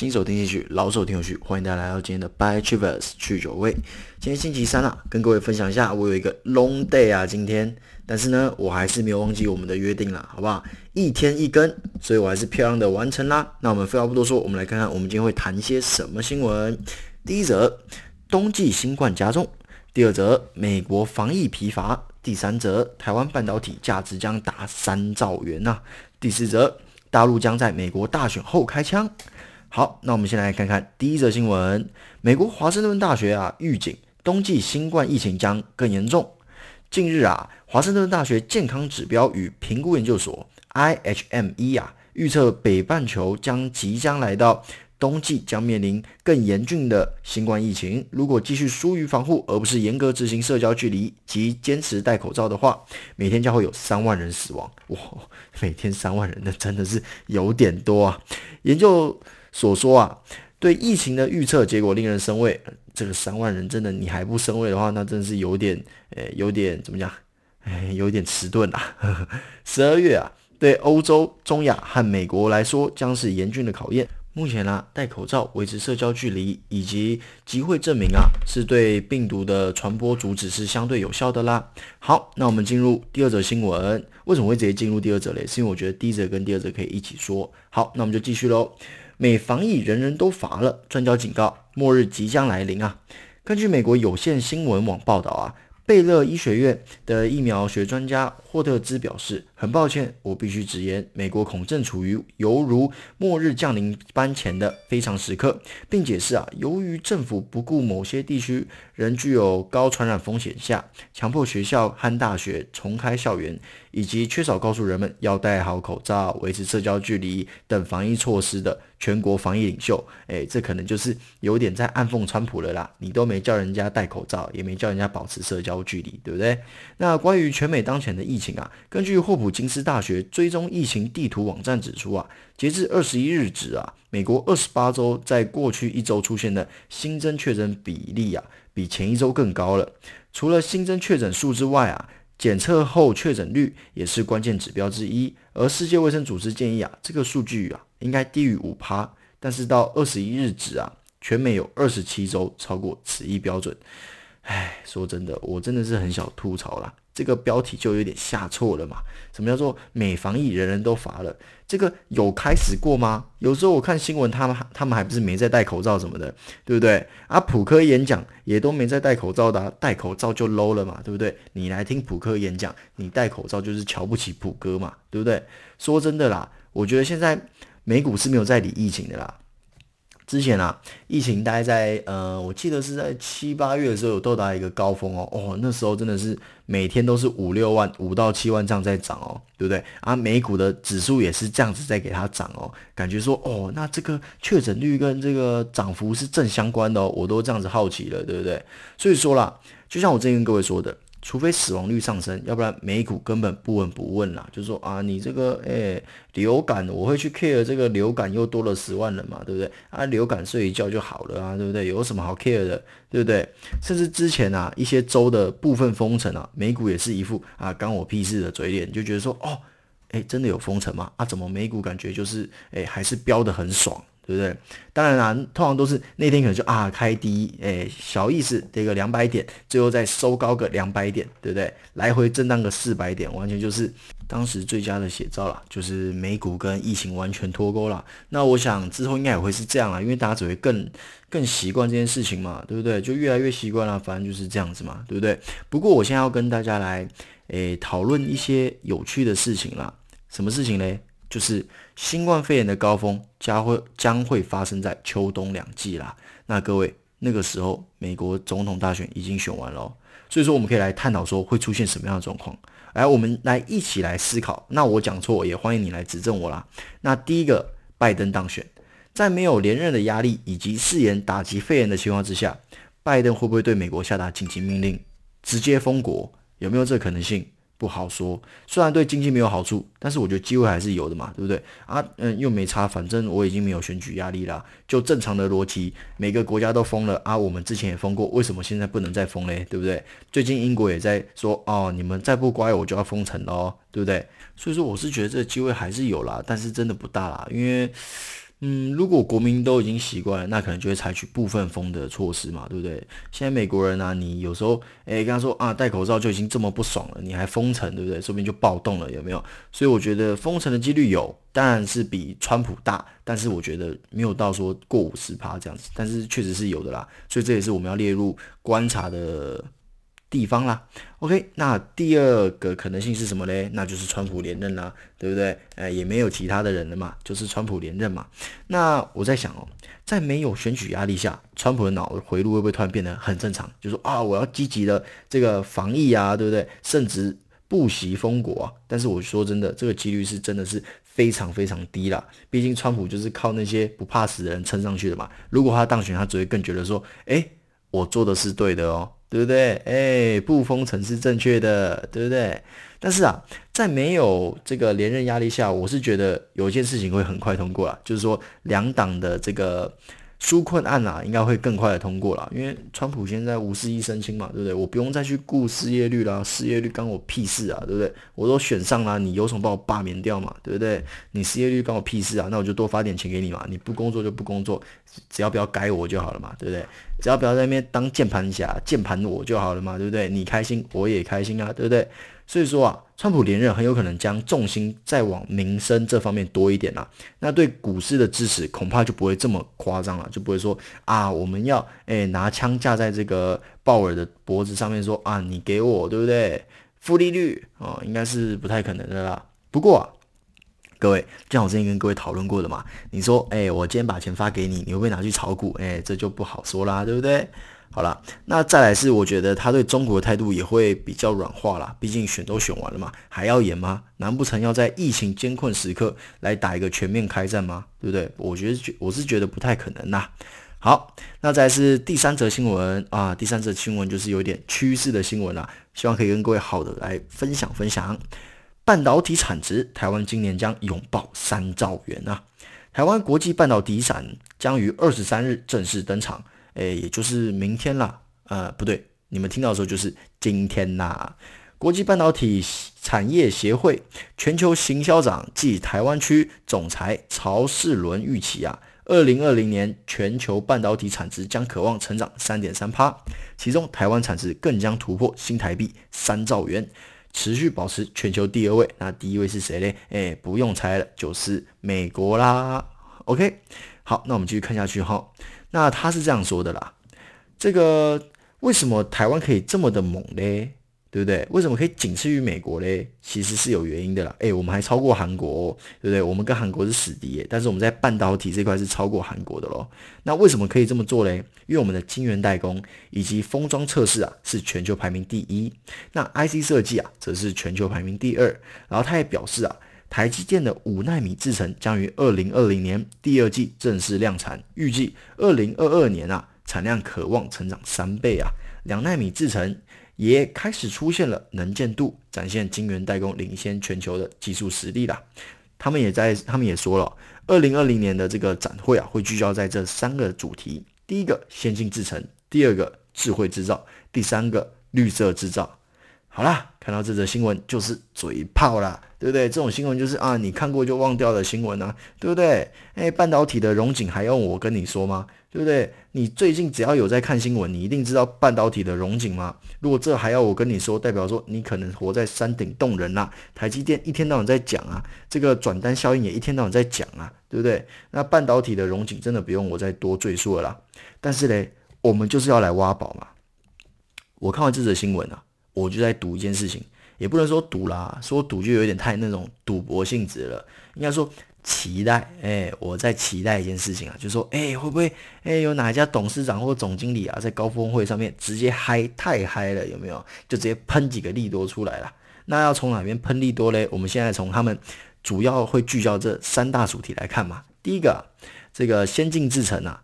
新手听进去，老手听有趣，欢迎大家来到今天的 By Travers 去酒味。今天星期三啊，跟各位分享一下，我有一个 long day 啊，今天，但是呢，我还是没有忘记我们的约定啦，好不好？一天一更，所以我还是漂亮的完成啦。那我们废话不多说，我们来看看我们今天会谈些什么新闻。第一则，冬季新冠加重；第二则，美国防疫疲乏；第三则，台湾半导体价值将达三兆元呐、第四则，大陆将在美国大选后开枪。好，那我们先来看看第一则新闻。美国华盛顿大学啊预警，冬季新冠疫情将更严重。近日啊，华盛顿大学健康指标与评估研究所 IHME 啊预测北半球将即将来到。冬季将面临更严峻的新冠疫情。如果继续疏于防护，而不是严格执行社交距离及坚持戴口罩的话，每天将会有三万人死亡。哇，每天三万人，那真的是有点多啊！研究所说啊，对疫情的预测结果令人生畏。这个三万人真的，你还不生畏的话，那真是有点，呃，有点怎么讲？哎，有点迟钝啊。十二月啊，对欧洲、中亚和美国来说，将是严峻的考验。目前呢、戴口罩、维持社交距离以及集会证明啊，是对病毒的传播阻止是相对有效的啦。好，那我们进入第二则新闻。为什么会直接进入第二则嘞？是因为我觉得第一则跟第二则可以一起说。好，那我们就继续喽。美防疫人人都乏了，专家警告，末日即将来临啊！根据美国有线新闻网报道啊。贝勒医学院的疫苗学专家霍特兹表示：“很抱歉，我必须直言，美国恐正处于犹如末日降临般前的非常时刻，并解释啊，由于政府不顾某些地区仍具有高传染风险下，强迫学校和大学重开校园，以及缺少告诉人们要戴好口罩、维持社交距离等防疫措施的。”全国防疫领袖，诶，这可能就是有点在暗讽川普了啦。你都没叫人家戴口罩，也没叫人家保持社交距离，对不对？那关于全美当前的疫情啊，根据霍普金斯大学追踪疫情地图网站指出啊，截至二十一日止啊，美国二十八州在过去一周出现的新增确诊比例啊，比前一周更高了。除了新增确诊数之外啊，检测后确诊率也是关键指标之一。而世界卫生组织建议啊，这个数据啊。应该低于五趴，但是到二十一日止啊，全美有二十七州超过此一标准。唉，说真的，我真的是很想吐槽啦。这个标题就有点下错了嘛。什么叫做美防疫人人都乏了？这个有开始过吗？有时候我看新闻，他们他们还不是没在戴口罩什么的，对不对？啊，普科演讲也都没在戴口罩的，戴口罩就 low 了嘛，对不对？你来听普科演讲，你戴口罩就是瞧不起普哥嘛，对不对？说真的啦，我觉得现在。美股是没有在理疫情的啦。之前啊，疫情大概在呃，我记得是在七八月的时候有到达一个高峰哦。哦，那时候真的是每天都是五六万、五到七万这样在涨哦，对不对？啊，美股的指数也是这样子在给它涨哦，感觉说哦，那这个确诊率跟这个涨幅是正相关的哦，我都这样子好奇了，对不对？所以说啦，就像我之前跟各位说的。除非死亡率上升，要不然美股根本不闻不问啦。就是说啊，你这个诶、流感，我会去 care 这个流感又多了十万人嘛，对不对？啊，流感睡一觉就好了啊，对不对？有什么好 care 的，对不对？甚至之前啊，一些州的部分封城啊，美股也是一副啊干我屁事的嘴脸，就觉得说哦，诶、真的有封城吗？啊，怎么美股感觉就是诶、还是飙得很爽。对不对？当然啦，通常都是那天可能就啊开低，诶，小意思，这个两百点，最后再收高个两百点，对不对？来回震荡个四百点，完全就是当时最佳的写照啦，就是美股跟疫情完全脱钩了。那我想之后应该也会是这样啦，因为大家只会更更习惯这件事情嘛，对不对？就越来越习惯了，反正就是这样子嘛，对不对？不过我现在要跟大家来诶讨论一些有趣的事情啦，什么事情嘞？就是新冠肺炎的高峰将会将会发生在秋冬两季啦。那各位，那个时候美国总统大选已经选完了，所以说我们可以来探讨说会出现什么样的状况。来，我们来一起来思考。那我讲错，也欢迎你来指正我啦。那第一个，拜登当选，在没有连任的压力以及誓言打击肺炎的情况之下，拜登会不会对美国下达紧急命令，直接封国？有没有这个可能性？不好说，虽然对经济没有好处，但是我觉得机会还是有的嘛，对不对啊？嗯，又没差，反正我已经没有选举压力了，就正常的逻辑，每个国家都封了啊，我们之前也封过，为什么现在不能再封嘞？对不对？最近英国也在说哦，你们再不乖，我就要封城喽，对不对？所以说我是觉得这个机会还是有啦，但是真的不大啦，因为嗯，如果国民都已经习惯了，那可能就会采取部分封的措施嘛，对不对？现在美国人啊，你有时候诶跟他说啊，戴口罩就已经这么不爽了，你还封城，对不对？说不定就暴动了，有没有？所以我觉得封城的几率有，当然是比川普大，但是我觉得没有到说过五十趴这样子，但是确实是有的啦，所以这也是我们要列入观察的。地方啦，OK，那第二个可能性是什么嘞？那就是川普连任啦，对不对？呃，也没有其他的人了嘛，就是川普连任嘛。那我在想哦，在没有选举压力下，川普的脑回路会不会突然变得很正常？就说啊，我要积极的这个防疫啊，对不对？甚至不惜封国。但是我说真的，这个几率是真的是非常非常低啦。毕竟川普就是靠那些不怕死的人撑上去的嘛。如果他当选，他只会更觉得说，诶，我做的是对的哦。对不对？哎，不封城是正确的，对不对？但是啊，在没有这个连任压力下，我是觉得有一件事情会很快通过了，就是说两党的这个。纾困案啊，应该会更快的通过了，因为川普现在五十亿身轻嘛，对不对？我不用再去顾失业率啦，失业率关我屁事啊，对不对？我都选上了，你有种把我罢免掉嘛，对不对？你失业率关我屁事啊，那我就多发点钱给你嘛，你不工作就不工作，只要不要改我就好了嘛，对不对？只要不要在那边当键盘侠，键盘我就好了嘛，对不对？你开心我也开心啊，对不对？所以说啊，川普连任很有可能将重心再往民生这方面多一点啦。那对股市的支持恐怕就不会这么夸张了，就不会说啊，我们要诶拿枪架在这个鲍尔的脖子上面说啊，你给我对不对？负利率哦，应该是不太可能的啦。不过啊，各位，就像我之前跟各位讨论过的嘛，你说诶，我今天把钱发给你，你会不会拿去炒股？诶，这就不好说啦，对不对？好了，那再来是我觉得他对中国的态度也会比较软化啦，毕竟选都选完了嘛，还要演吗？难不成要在疫情艰困时刻来打一个全面开战吗？对不对？我觉得我是觉得不太可能呐。好，那再来是第三则新闻啊，第三则新闻就是有点趋势的新闻啦，希望可以跟各位好的来分享分享。半导体产值，台湾今年将拥抱三兆元啊！台湾国际半导体展将于二十三日正式登场。诶，也就是明天啦，呃，不对，你们听到的时候就是今天啦。国际半导体产业协会全球行销长暨台湾区总裁曹世伦预期啊，二零二零年全球半导体产值将可望成长三点三趴，其中台湾产值更将突破新台币三兆元，持续保持全球第二位。那第一位是谁嘞？哎，不用猜了，就是美国啦。OK，好，那我们继续看下去哈。那他是这样说的啦，这个为什么台湾可以这么的猛嘞？对不对？为什么可以仅次于美国嘞？其实是有原因的啦。诶，我们还超过韩国哦，对不对？我们跟韩国是死敌耶，但是我们在半导体这块是超过韩国的咯。那为什么可以这么做嘞？因为我们的晶圆代工以及封装测试啊是全球排名第一，那 IC 设计啊则是全球排名第二。然后他也表示啊。台积电的五奈米制程将于二零二零年第二季正式量产，预计二零二二年啊产量可望成长三倍啊。两奈米制程也开始出现了能见度，展现晶圆代工领先全球的技术实力啦。他们也在，他们也说了，二零二零年的这个展会啊会聚焦在这三个主题：第一个先进制程，第二个智慧制造，第三个绿色制造。好啦，看到这则新闻就是嘴炮啦。对不对？这种新闻就是啊，你看过就忘掉的新闻啊，对不对？哎，半导体的荣景还用我跟你说吗？对不对？你最近只要有在看新闻，你一定知道半导体的荣景吗？如果这还要我跟你说，代表说你可能活在山顶洞人呐。台积电一天到晚在讲啊，这个转单效应也一天到晚在讲啊，对不对？那半导体的荣景真的不用我再多赘述了啦。但是嘞，我们就是要来挖宝嘛。我看完这则新闻啊，我就在赌一件事情。也不能说赌啦，说赌就有点太那种赌博性质了。应该说期待，哎，我在期待一件事情啊，就说，哎，会不会，哎，有哪家董事长或总经理啊，在高峰会上面直接嗨太嗨了，有没有？就直接喷几个利多出来了。那要从哪边喷利多嘞？我们现在从他们主要会聚焦这三大主题来看嘛。第一个，这个先进制程啊。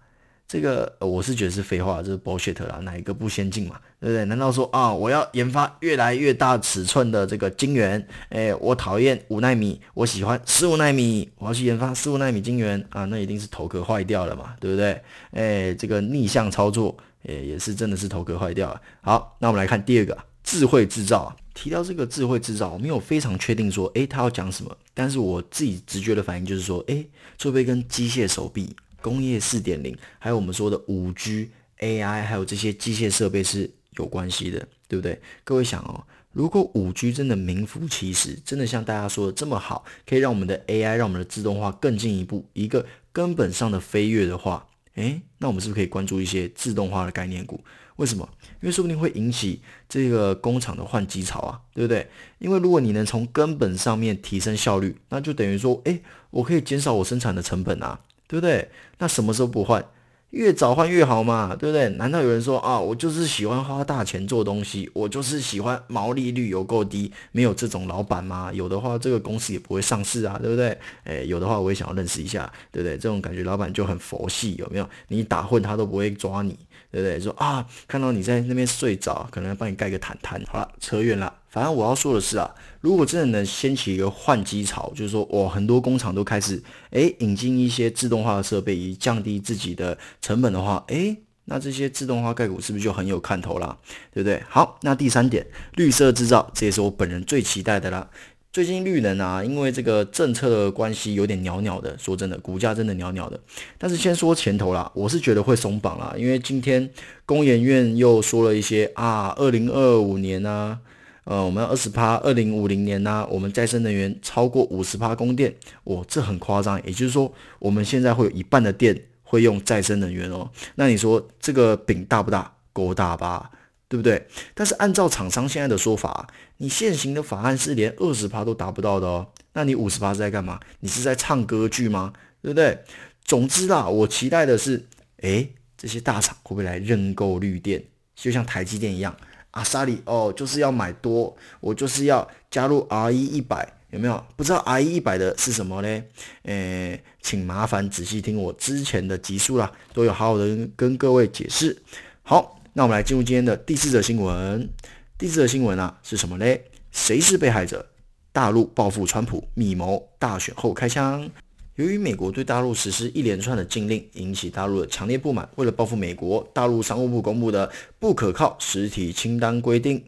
这个我是觉得是废话，这是 bullshit 啦，哪一个不先进嘛？对不对？难道说啊，我要研发越来越大尺寸的这个晶圆？哎，我讨厌五奈米，我喜欢十五奈米，我要去研发十五奈米晶圆啊，那一定是头壳坏掉了嘛，对不对？哎，这个逆向操作，哎，也是真的是头壳坏掉了。好，那我们来看第二个智慧制造。提到这个智慧制造，我没有非常确定说，诶，他要讲什么。但是我自己直觉的反应就是说，诶，会不会跟机械手臂、工业四点零，还有我们说的五 G、AI，还有这些机械设备是有关系的，对不对？各位想哦，如果五 G 真的名副其实，真的像大家说的这么好，可以让我们的 AI、让我们的自动化更进一步，一个根本上的飞跃的话。诶，那我们是不是可以关注一些自动化的概念股？为什么？因为说不定会引起这个工厂的换机潮啊，对不对？因为如果你能从根本上面提升效率，那就等于说，诶，我可以减少我生产的成本啊，对不对？那什么时候不换？越早换越好嘛，对不对？难道有人说啊，我就是喜欢花大钱做东西，我就是喜欢毛利率有够低，没有这种老板吗？有的话，这个公司也不会上市啊，对不对？诶，有的话，我也想要认识一下，对不对？这种感觉，老板就很佛系，有没有？你打混他都不会抓你，对不对？说啊，看到你在那边睡着，可能要帮你盖个毯毯。好了，扯远了。反正我要说的是啊，如果真的能掀起一个换机潮，就是说，哇，很多工厂都开始诶引进一些自动化的设备，以降低自己的成本的话，诶，那这些自动化概股是不是就很有看头啦？对不对？好，那第三点，绿色制造，这也是我本人最期待的啦。最近绿能啊，因为这个政策的关系，有点鸟鸟的。说真的，股价真的鸟鸟的。但是先说前头啦，我是觉得会松绑啦，因为今天工研院又说了一些啊，二零二五年啊。呃，我们二十趴，二零五零年呢、我们再生能源超过五十趴供电，哇，这很夸张。也就是说，我们现在会有一半的电会用再生能源哦。那你说这个饼大不大？够大吧，对不对？但是按照厂商现在的说法，你现行的法案是连二十趴都达不到的哦。那你五十趴是在干嘛？你是在唱歌剧吗？对不对？总之啦，我期待的是，诶，这些大厂会不会来认购绿电，就像台积电一样。阿萨里哦，就是要买多，我就是要加入 RE 一百，有没有？不知道 RE 一百的是什么呢？诶，请麻烦仔细听我之前的集数啦，都有好好的跟各位解释。好，那我们来进入今天的第四则新闻。第四则新闻啊是什么嘞？谁是被害者？大陆报复川普，密谋大选后开枪。由于美国对大陆实施一连串的禁令，引起大陆的强烈不满。为了报复美国，大陆商务部公布的不可靠实体清单规定，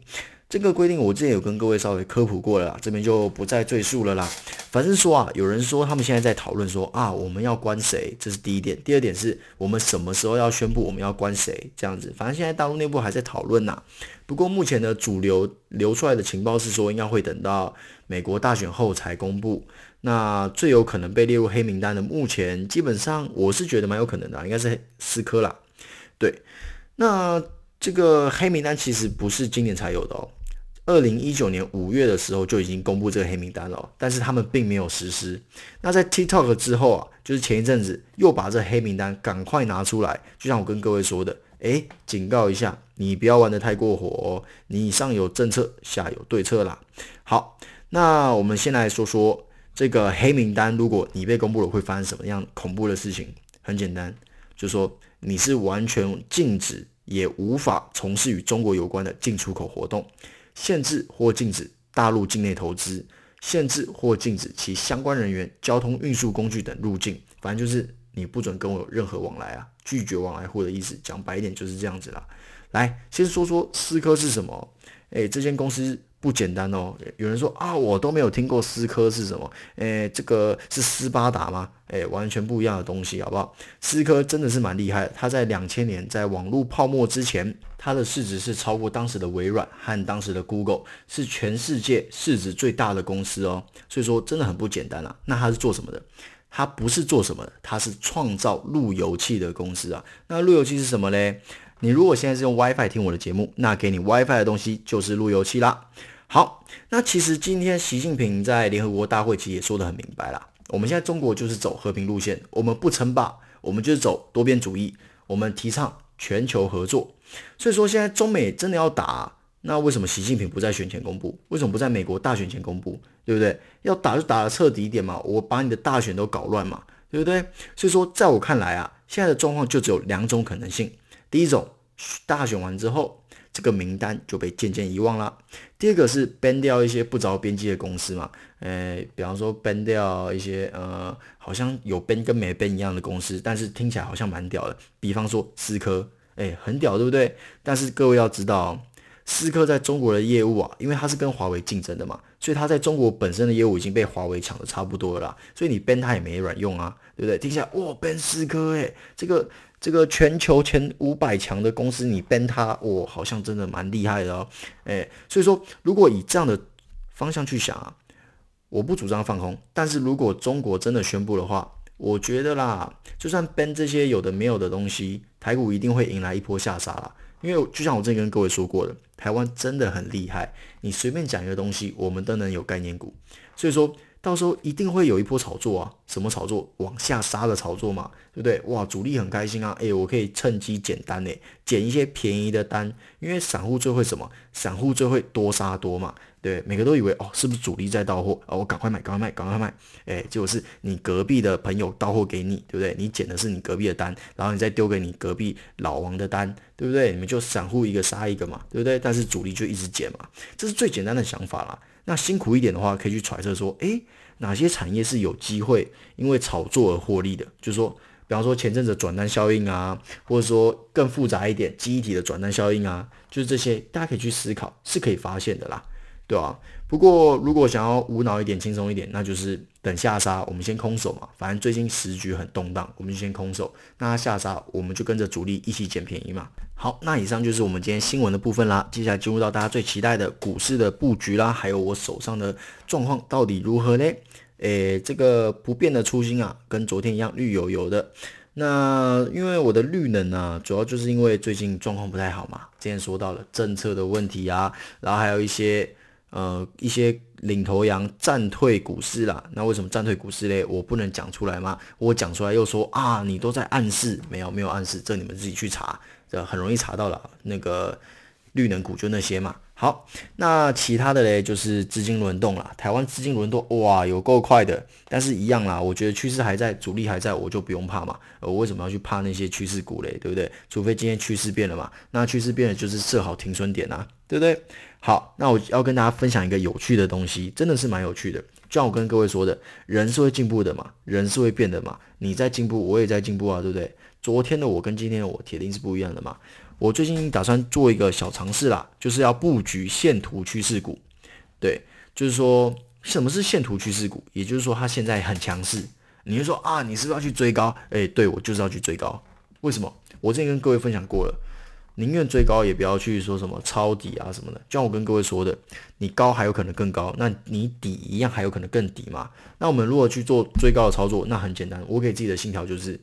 这个规定我之前有跟各位稍微科普过了，这边就不再赘述了啦。反正说啊，有人说他们现在在讨论说啊，我们要关谁？这是第一点。第二点是我们什么时候要宣布我们要关谁？这样子，反正现在大陆内部还在讨论呐。不过目前的主流流出来的情报是说，应该会等到美国大选后才公布。那最有可能被列入黑名单的，目前基本上我是觉得蛮有可能的，应该是思科啦。对，那这个黑名单其实不是今年才有的哦，二零一九年五月的时候就已经公布这个黑名单了，但是他们并没有实施。那在 TikTok 之后啊，就是前一阵子又把这黑名单赶快拿出来，就像我跟各位说的，诶，警告一下，你不要玩得太过火，你上有政策，下有对策啦。好，那我们先来说说。这个黑名单，如果你被公布了，会发生什么样恐怖的事情？很简单，就是说你是完全禁止，也无法从事与中国有关的进出口活动，限制或禁止大陆境内投资，限制或禁止其相关人员、交通运输工具等入境。反正就是你不准跟我有任何往来啊，拒绝往来户的意思。讲白一点就是这样子啦。来，先说说思科是什么？诶，这间公司。不简单哦，有人说啊，我都没有听过思科是什么？诶，这个是斯巴达吗？诶，完全不一样的东西，好不好？思科真的是蛮厉害的，它在两千年在网络泡沫之前，它的市值是超过当时的微软和当时的 Google，是全世界市值最大的公司哦。所以说真的很不简单啊。那它是做什么的？它不是做什么的，它是创造路由器的公司啊。那路由器是什么嘞？你如果现在是用 WiFi 听我的节目，那给你 WiFi 的东西就是路由器啦。好，那其实今天习近平在联合国大会其实也说得很明白啦。我们现在中国就是走和平路线，我们不称霸，我们就是走多边主义，我们提倡全球合作。所以说现在中美真的要打，那为什么习近平不在选前公布？为什么不在美国大选前公布？对不对？要打就打得彻底一点嘛，我把你的大选都搞乱嘛，对不对？所以说在我看来啊，现在的状况就只有两种可能性。第一种，大选完之后，这个名单就被渐渐遗忘了。第二个是 ban 掉一些不着边际的公司嘛，诶，比方说 ban 掉一些呃，好像有 ban 跟没 ban 一样的公司，但是听起来好像蛮屌的。比方说思科，诶，很屌，对不对？但是各位要知道，思科在中国的业务啊，因为它是跟华为竞争的嘛，所以它在中国本身的业务已经被华为抢的差不多了，所以你 ban 它也没卵用啊，对不对？听起来哇，ban 思科诶，这个这个全球前五百强的公司，你 ban 它，哇，好像真的蛮厉害的哦，诶，所以说如果以这样的方向去想啊，我不主张放空，但是如果中国真的宣布的话，我觉得啦，就算编这些有的没有的东西，台股一定会迎来一波下杀啦。因为就像我之前跟各位说过的，台湾真的很厉害，你随便讲一个东西，我们都能有概念股。所以说到时候一定会有一波炒作啊，什么炒作？往下杀的炒作嘛，对不对？哇，主力很开心啊，诶，我可以趁机减单诶，减一些便宜的单，因为散户最会什么？散户最会多杀多嘛。对，对每个都以为哦，是不是主力在到货啊？我赶快买，赶快卖，赶快卖！哎，结果是你隔壁的朋友到货给你，对不对？你捡的是你隔壁的单，然后你再丢给你隔壁老王的单，对不对？你们就散户一个杀一个嘛，对不对？但是主力就一直减嘛，这是最简单的想法啦。那辛苦一点的话，可以去揣测说，哎，哪些产业是有机会因为炒作而获利的？就是说，比方说前阵子转单效应啊，或者说更复杂一点记忆体的转单效应啊，就是这些，大家可以去思考，是可以发现的啦。对啊，不过如果想要无脑一点、轻松一点，那就是等下杀，我们先空手嘛。反正最近时局很动荡，我们就先空手。那下杀，我们就跟着主力一起捡便宜嘛。好，那以上就是我们今天新闻的部分啦。接下来进入到大家最期待的股市的布局啦，还有我手上的状况到底如何呢？诶，这个不变的初心啊，跟昨天一样绿油油的。那因为我的绿能啊，主要就是因为最近状况不太好嘛。之前说到了政策的问题啊，然后还有一些。呃，一些领头羊战退股市啦，那为什么战退股市嘞？我不能讲出来吗？我讲出来又说啊，你都在暗示，没有没有暗示，这你们自己去查，这很容易查到了。那个绿能股就那些嘛。好，那其他的嘞，就是资金轮动啦。台湾资金轮动哇，有够快的，但是一样啦，我觉得趋势还在，主力还在，我就不用怕嘛。我为什么要去怕那些趋势股嘞？对不对？除非今天趋势变了嘛，那趋势变了就是设好停损点啊，对不对？好，那我要跟大家分享一个有趣的东西，真的是蛮有趣的。就像我跟各位说的，人是会进步的嘛，人是会变的嘛。你在进步，我也在进步啊，对不对？昨天的我跟今天的我铁定是不一样的嘛。我最近打算做一个小尝试啦，就是要布局线图趋势股。对，就是说什么是线图趋势股？也就是说它现在很强势。你就说啊，你是不是要去追高？哎，对，我就是要去追高。为什么？我之前跟各位分享过了。宁愿追高，也不要去说什么抄底啊什么的。就像我跟各位说的，你高还有可能更高，那你底一样还有可能更底嘛。那我们如果去做追高的操作，那很简单，我给自己的信条就是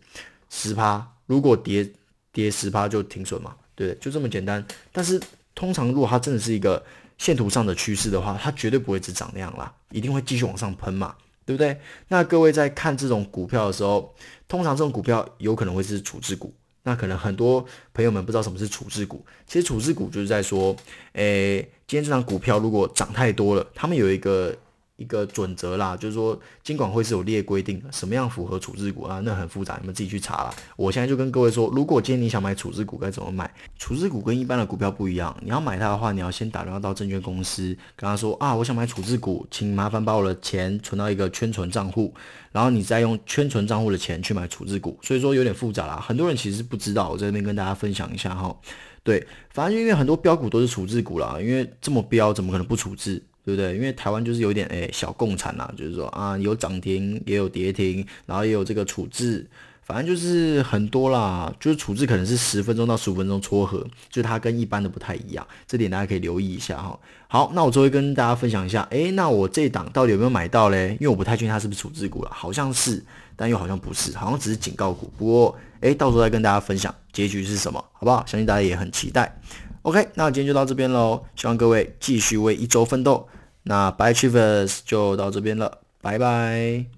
十趴，如果跌跌十趴就停损嘛，对，就这么简单。但是通常如果它真的是一个线图上的趋势的话，它绝对不会只涨那样啦，一定会继续往上喷嘛，对不对？那各位在看这种股票的时候，通常这种股票有可能会是处置股。那可能很多朋友们不知道什么是处置股，其实处置股就是在说，诶，今天这张股票如果涨太多了，他们有一个。一个准则啦，就是说，金管会是有列规定的，什么样符合处置股啊？那很复杂，你们自己去查啦。我现在就跟各位说，如果今天你想买处置股，该怎么买？处置股跟一般的股票不一样，你要买它的话，你要先打电话到证券公司，跟他说啊，我想买处置股，请麻烦把我的钱存到一个圈存账户，然后你再用圈存账户的钱去买处置股。所以说有点复杂啦，很多人其实不知道，我在这边跟大家分享一下哈。对，反正因为很多标股都是处置股啦，因为这么标，怎么可能不处置？对不对？因为台湾就是有点诶小共产啦，就是说啊有涨停也有跌停，然后也有这个处置，反正就是很多啦。就是处置可能是十分钟到十五分钟撮合，就是它跟一般的不太一样，这点大家可以留意一下哈。好，那我最后跟大家分享一下，诶，那我这档到底有没有买到嘞？因为我不太确定它是不是处置股了，好像是，但又好像不是，好像只是警告股。不过诶，到时候再跟大家分享结局是什么，好不好？相信大家也很期待。OK，那今天就到这边喽，希望各位继续为一周奋斗。那 Bye Achievers 就到这边了，拜拜。